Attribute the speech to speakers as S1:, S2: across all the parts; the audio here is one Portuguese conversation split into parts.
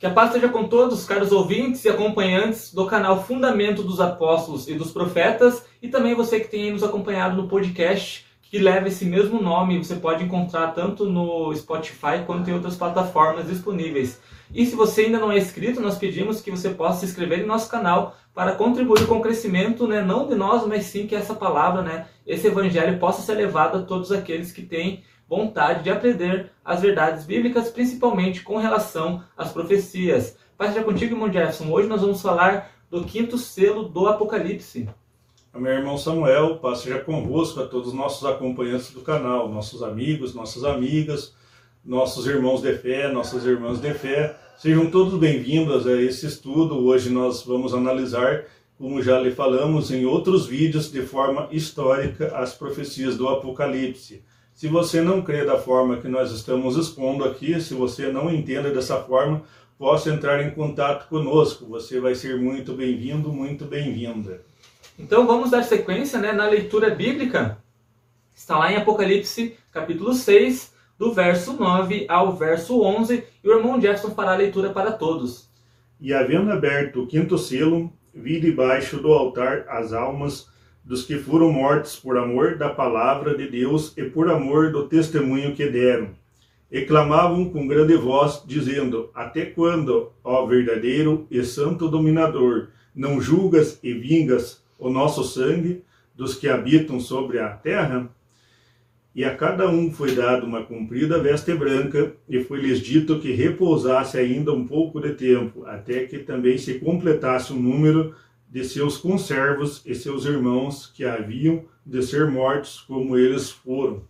S1: Que a paz esteja com todos, caros ouvintes e acompanhantes do canal Fundamento dos Apóstolos e dos Profetas, e também você que tem nos acompanhado no podcast que leva esse mesmo nome, você pode encontrar tanto no Spotify quanto em outras plataformas disponíveis. E se você ainda não é inscrito, nós pedimos que você possa se inscrever em nosso canal para contribuir com o crescimento, né, não de nós, mas sim que essa palavra, né, esse evangelho possa ser levado a todos aqueles que têm vontade de aprender as verdades bíblicas, principalmente com relação às profecias. Paz seja contigo, irmão Jefferson. Hoje nós vamos falar do quinto selo do Apocalipse.
S2: Meu irmão Samuel, paz seja convosco a todos os nossos acompanhantes do canal, nossos amigos, nossas amigas, nossos irmãos de fé, nossas irmãs de fé. Sejam todos bem-vindos a esse estudo. Hoje nós vamos analisar, como já lhe falamos em outros vídeos, de forma histórica, as profecias do Apocalipse. Se você não crê da forma que nós estamos expondo aqui, se você não entende dessa forma, possa entrar em contato conosco. Você vai ser muito bem-vindo, muito bem-vinda.
S1: Então vamos dar sequência né, na leitura bíblica. Está lá em Apocalipse, capítulo 6, do verso 9 ao verso 11, e o irmão Jefferson fará a leitura para todos.
S2: E havendo aberto o quinto selo, vi debaixo do altar as almas dos que foram mortos por amor da palavra de Deus e por amor do testemunho que deram. E clamavam com grande voz, dizendo: Até quando, ó verdadeiro e santo dominador, não julgas e vingas o nosso sangue dos que habitam sobre a terra? E a cada um foi dado uma comprida veste branca, e foi-lhes dito que repousasse ainda um pouco de tempo, até que também se completasse o número de seus conservos e seus irmãos que haviam de ser mortos como eles foram.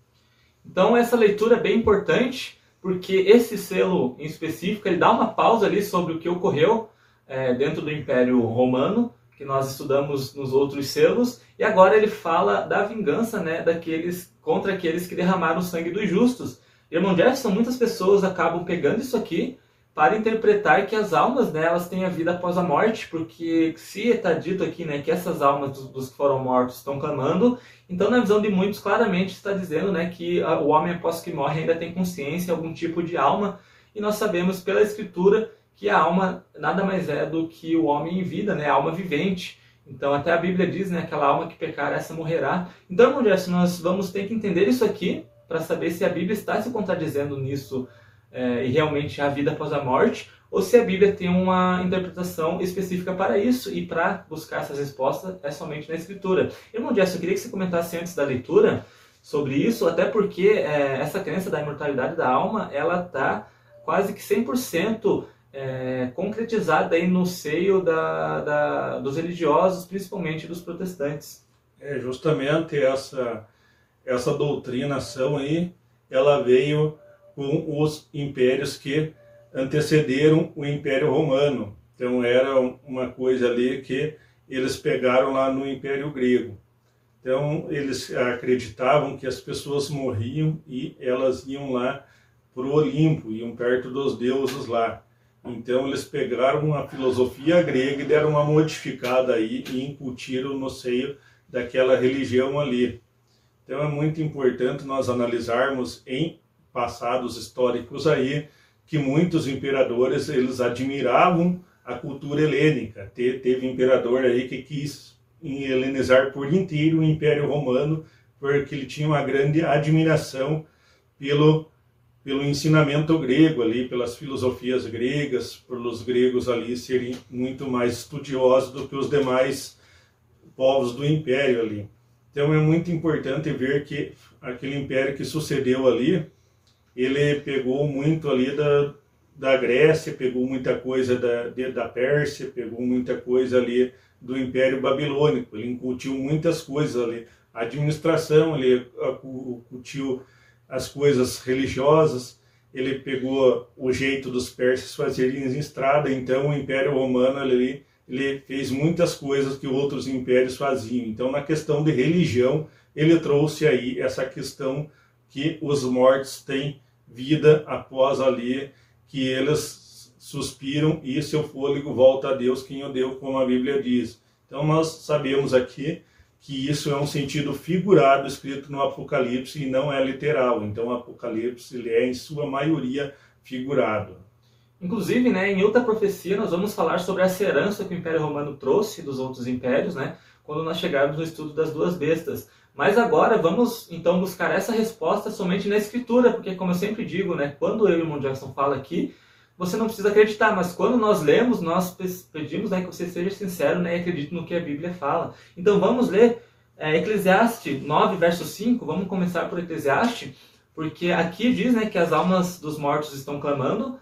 S1: Então essa leitura é bem importante, porque esse selo em específico ele dá uma pausa ali sobre o que ocorreu é, dentro do Império Romano, que nós estudamos nos outros selos, e agora ele fala da vingança né, daqueles contra aqueles que derramaram o sangue dos justos. Irmão Jefferson, muitas pessoas acabam pegando isso aqui para interpretar que as almas delas têm a vida após a morte, porque se está dito aqui né, que essas almas dos, dos, que foram mortos estão clamando, então na visão de muitos claramente está dizendo né, que o homem após que morre ainda tem consciência, algum tipo de alma, e nós sabemos pela escritura que a alma nada mais é do que o homem em vida, né, a alma vivente. Então até a Bíblia diz, né, aquela alma que pecar, essa morrerá. Então, irmão nós vamos ter que entender isso aqui para saber se a Bíblia está se contradizendo nisso é, e realmente a vida após a morte, ou se a Bíblia tem uma interpretação específica para isso e para buscar essas respostas é somente na Escritura. Irmão Jess, eu queria que você comentasse antes da leitura sobre isso, até porque é, essa crença da imortalidade da alma, ela está quase que 100% é, concretizada aí no seio da, da, dos religiosos, principalmente dos protestantes.
S2: É justamente essa essa doutrinação aí, ela veio com os impérios que antecederam o Império Romano. Então era uma coisa ali que eles pegaram lá no Império Grego. Então eles acreditavam que as pessoas morriam e elas iam lá para o Olimpo, iam perto dos deuses lá. Então eles pegaram a filosofia grega e deram uma modificada aí e incutiram no seio daquela religião ali. Então é muito importante nós analisarmos em passados históricos aí que muitos imperadores eles admiravam a cultura helênica. Te, teve imperador aí que quis helenizar por inteiro o Império Romano porque ele tinha uma grande admiração pelo pelo ensinamento grego ali, pelas filosofias gregas, pelos gregos ali serem muito mais estudiosos do que os demais povos do império ali. Então é muito importante ver que aquele império que sucedeu ali, ele pegou muito ali da, da Grécia, pegou muita coisa da, de, da Pérsia, pegou muita coisa ali do Império Babilônico, ele incutiu muitas coisas ali. A administração, ele incutiu as coisas religiosas, ele pegou o jeito dos persas fazerem estrada, então o Império Romano ele, ele fez muitas coisas que outros impérios faziam. Então, na questão de religião, ele trouxe aí essa questão que os mortos têm vida após ali, que eles suspiram e seu fôlego volta a Deus quem o deu, como a Bíblia diz. Então nós sabemos aqui que isso é um sentido figurado escrito no Apocalipse e não é literal. Então o Apocalipse ele é em sua maioria figurado.
S1: Inclusive, né, em outra profecia, nós vamos falar sobre essa herança que o Império Romano trouxe dos outros impérios, né, quando nós chegarmos no estudo das duas bestas. Mas agora vamos então buscar essa resposta somente na Escritura, porque, como eu sempre digo, né, quando eu e o irmão Jackson fala aqui, você não precisa acreditar, mas quando nós lemos, nós pedimos né, que você seja sincero né, e acredite no que a Bíblia fala. Então vamos ler é, Eclesiastes 9, verso 5, vamos começar por Eclesiastes, porque aqui diz né, que as almas dos mortos estão clamando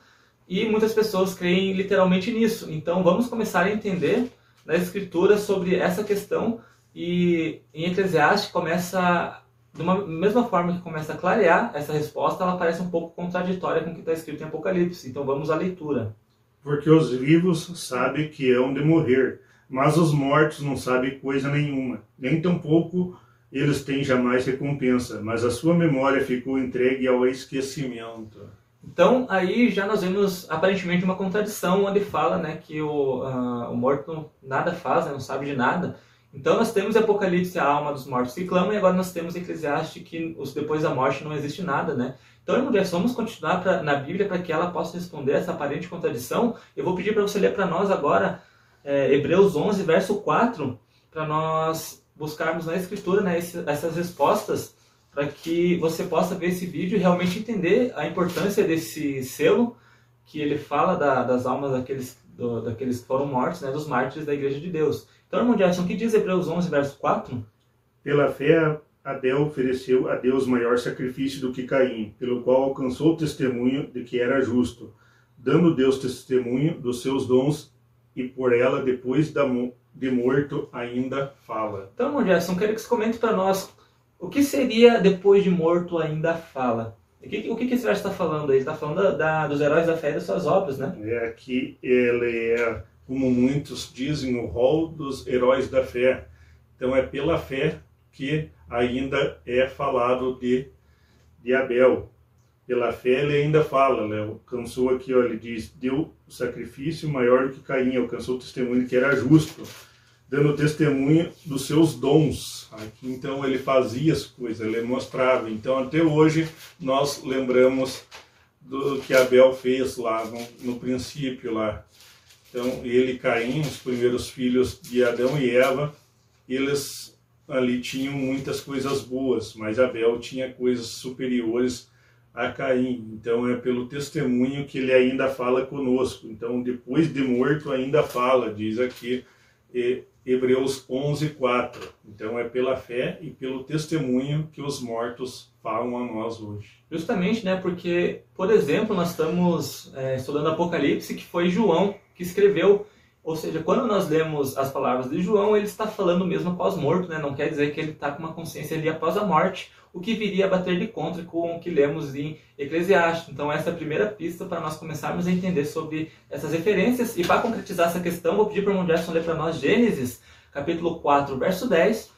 S1: e muitas pessoas creem literalmente nisso. Então vamos começar a entender na Escritura sobre essa questão e em Eclesiastes começa, de uma mesma forma que começa a clarear essa resposta, ela parece um pouco contraditória com o que está escrito em Apocalipse. Então vamos à leitura.
S2: Porque os vivos sabem que hão de morrer, mas os mortos não sabem coisa nenhuma, nem tampouco eles têm jamais recompensa, mas a sua memória ficou entregue ao esquecimento.
S1: Então, aí já nós vemos aparentemente uma contradição onde fala né, que o, uh, o morto nada faz, né, não sabe de nada. Então, nós temos Apocalipse, a alma dos mortos que clama, e agora nós temos Eclesiastes, que os, depois da morte não existe nada. Né? Então, irmão vamos continuar pra, na Bíblia para que ela possa responder essa aparente contradição. Eu vou pedir para você ler para nós agora é, Hebreus 11, verso 4, para nós buscarmos na Escritura né, esse, essas respostas para que você possa ver esse vídeo e realmente entender a importância desse selo que ele fala da, das almas daqueles, do, daqueles que foram mortos, né, dos mártires da Igreja de Deus. Então, irmão Jackson, o que diz Hebreus 11, verso 4?
S2: Pela fé, Abel ofereceu a Deus maior sacrifício do que Caim, pelo qual alcançou o testemunho de que era justo, dando Deus testemunho dos seus dons e por ela, depois de morto, ainda fala.
S1: Então, irmão Jackson, quero que você comente para nós o que seria depois de morto ainda fala? O que, o que esse verso está falando aí? Está falando da, da, dos heróis da fé e das suas obras, né?
S2: É que ele é, como muitos dizem, o rol dos heróis da fé. Então é pela fé que ainda é falado de, de Abel. Pela fé ele ainda fala, né? alcançou aqui, ó, ele diz, deu o sacrifício maior do que Caim, alcançou o testemunho que era justo dando testemunho dos seus dons. Então ele fazia as coisas, ele mostrava. Então até hoje nós lembramos do que Abel fez lá no, no princípio lá. Então ele e Caim, os primeiros filhos de Adão e Eva, eles ali tinham muitas coisas boas, mas Abel tinha coisas superiores a Caim. Então é pelo testemunho que ele ainda fala conosco. Então depois de morto ainda fala, diz aqui Hebreus 11, 4. Então é pela fé e pelo testemunho que os mortos falam a nós hoje.
S1: Justamente, né? Porque, por exemplo, nós estamos é, estudando Apocalipse, que foi João que escreveu. Ou seja, quando nós lemos as palavras de João, ele está falando mesmo após morto, né? Não quer dizer que ele está com uma consciência ali após a morte, o que viria a bater de contra com o que lemos em Eclesiastes. Então, essa é a primeira pista para nós começarmos a entender sobre essas referências. E para concretizar essa questão, vou pedir para o irmão ler para nós Gênesis, capítulo 4, verso 10,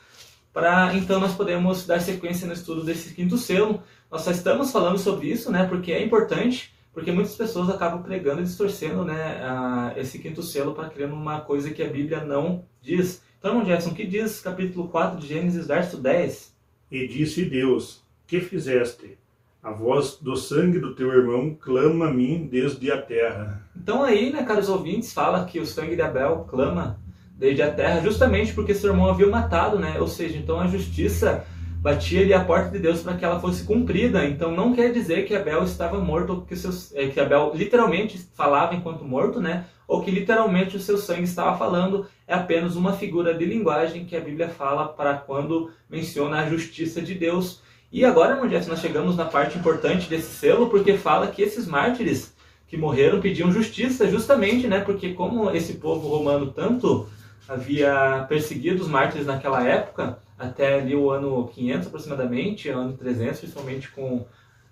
S1: para então nós podemos dar sequência no estudo desse quinto selo. Nós só estamos falando sobre isso, né, porque é importante, porque muitas pessoas acabam pregando e distorcendo né, a, esse quinto selo para criando uma coisa que a Bíblia não diz. Então, irmão Jackson, o que diz capítulo 4 de Gênesis, verso 10?
S2: E disse Deus: Que fizeste? A voz do sangue do teu irmão clama a mim desde a terra.
S1: Então aí, né, caros ouvintes, fala que o sangue de Abel clama desde a terra, justamente porque seu irmão havia matado, né? Ou seja, então a justiça batia ali a porta de Deus para que ela fosse cumprida. Então não quer dizer que Abel estava morto, ou que, seus, é, que Abel literalmente falava enquanto morto, né? Ou que literalmente o seu sangue estava falando. É apenas uma figura de linguagem que a Bíblia fala para quando menciona a justiça de Deus. E agora, irmão Jess, nós chegamos na parte importante desse selo, porque fala que esses mártires que morreram pediam justiça, justamente, né? Porque como esse povo romano tanto havia perseguido os mártires naquela época, até ali o ano 500 aproximadamente, ano 300, principalmente com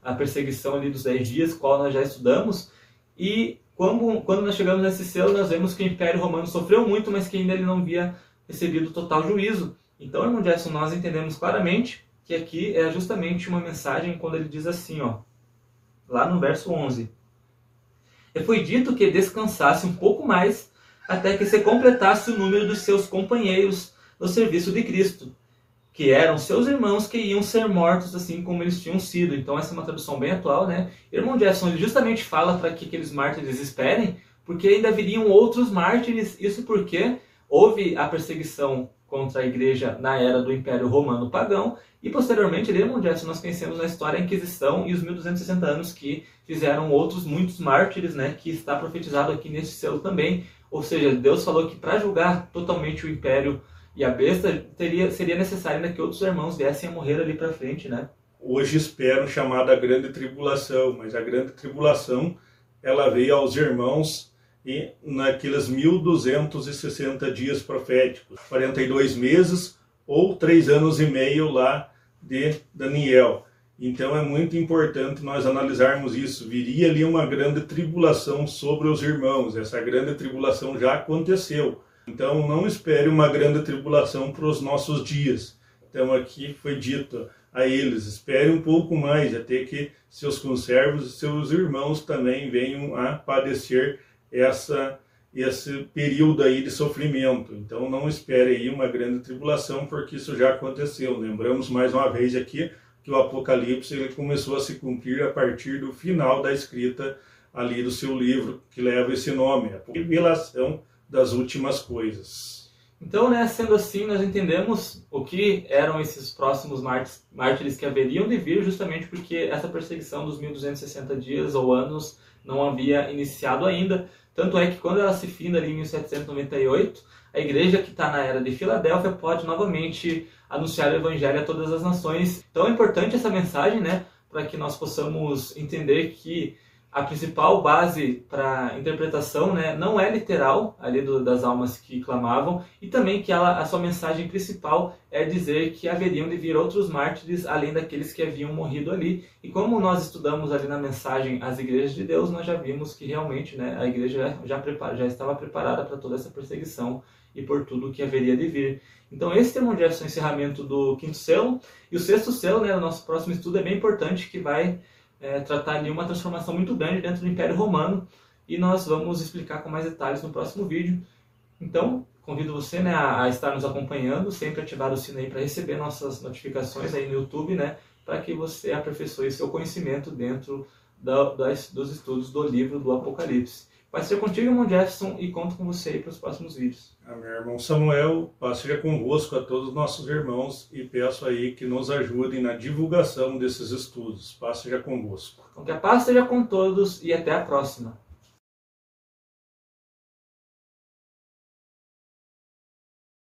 S1: a perseguição ali dos 10 dias, qual nós já estudamos. E quando, quando nós chegamos nesse selo, nós vemos que o Império Romano sofreu muito, mas que ainda ele não havia recebido total juízo. Então, irmão Jackson, nós entendemos claramente que aqui é justamente uma mensagem quando ele diz assim, ó, lá no verso 11. E foi dito que descansasse um pouco mais até que se completasse o número dos seus companheiros no serviço de Cristo, que eram seus irmãos que iam ser mortos assim como eles tinham sido. Então essa é uma tradução bem atual, né? Irmão Jefferson ele justamente fala para que aqueles mártires esperem, porque ainda viriam outros mártires, isso porque houve a perseguição contra a igreja na era do Império Romano Pagão, e posteriormente, Irmão Jefferson, nós conhecemos na história a Inquisição e os 1260 anos que fizeram outros muitos mártires, né, que está profetizado aqui neste selo também. Ou seja, Deus falou que para julgar totalmente o Império e a besta, teria, seria necessário ainda que outros irmãos viessem a morrer ali para frente, né?
S2: Hoje esperam chamada Grande Tribulação, mas a Grande Tribulação ela veio aos irmãos e naqueles 1260 dias proféticos, 42 meses ou três anos e meio lá de Daniel. Então é muito importante nós analisarmos isso. Viria ali uma grande tribulação sobre os irmãos. Essa grande tribulação já aconteceu. Então não espere uma grande tribulação para os nossos dias. Então aqui foi dito a eles, espere um pouco mais, até que seus conservos e seus irmãos também venham a padecer essa esse período aí de sofrimento. Então não espere aí uma grande tribulação, porque isso já aconteceu. Lembramos mais uma vez aqui que o Apocalipse ele começou a se cumprir a partir do final da escrita ali do seu livro que leva esse nome, a revelação das últimas coisas.
S1: Então, né, sendo assim, nós entendemos o que eram esses próximos mártires que haveriam de vir, justamente porque essa perseguição dos 1260 dias ou anos não havia iniciado ainda. Tanto é que quando ela se finda ali em 1798, a igreja que está na era de Filadélfia pode novamente anunciar o evangelho a todas as nações. Então é importante essa mensagem, né, para que nós possamos entender que a principal base para interpretação né, não é literal ali do, das almas que clamavam e também que ela, a sua mensagem principal é dizer que haveriam de vir outros mártires além daqueles que haviam morrido ali. E como nós estudamos ali na mensagem as igrejas de Deus nós já vimos que realmente né, a igreja já, prepara, já estava preparada para toda essa perseguição e por tudo que haveria de vir. Então esse é o encerramento do quinto selo. E o sexto selo né, no nosso próximo estudo é bem importante que vai é, tratar ali uma transformação muito grande dentro do Império Romano e nós vamos explicar com mais detalhes no próximo vídeo. Então, convido você né, a, a estar nos acompanhando, sempre ativar o sino aí para receber nossas notificações aí no YouTube, né, para que você aperfeiçoe seu conhecimento dentro da, das, dos estudos do livro do Apocalipse. Vai ser contigo, irmão Jefferson, e conto com você aí para os próximos vídeos.
S2: Amém, irmão Samuel, paz seja convosco a todos os nossos irmãos e peço aí que nos ajudem na divulgação desses estudos. Paz seja convosco.
S1: Então que a paz seja com todos e até a próxima.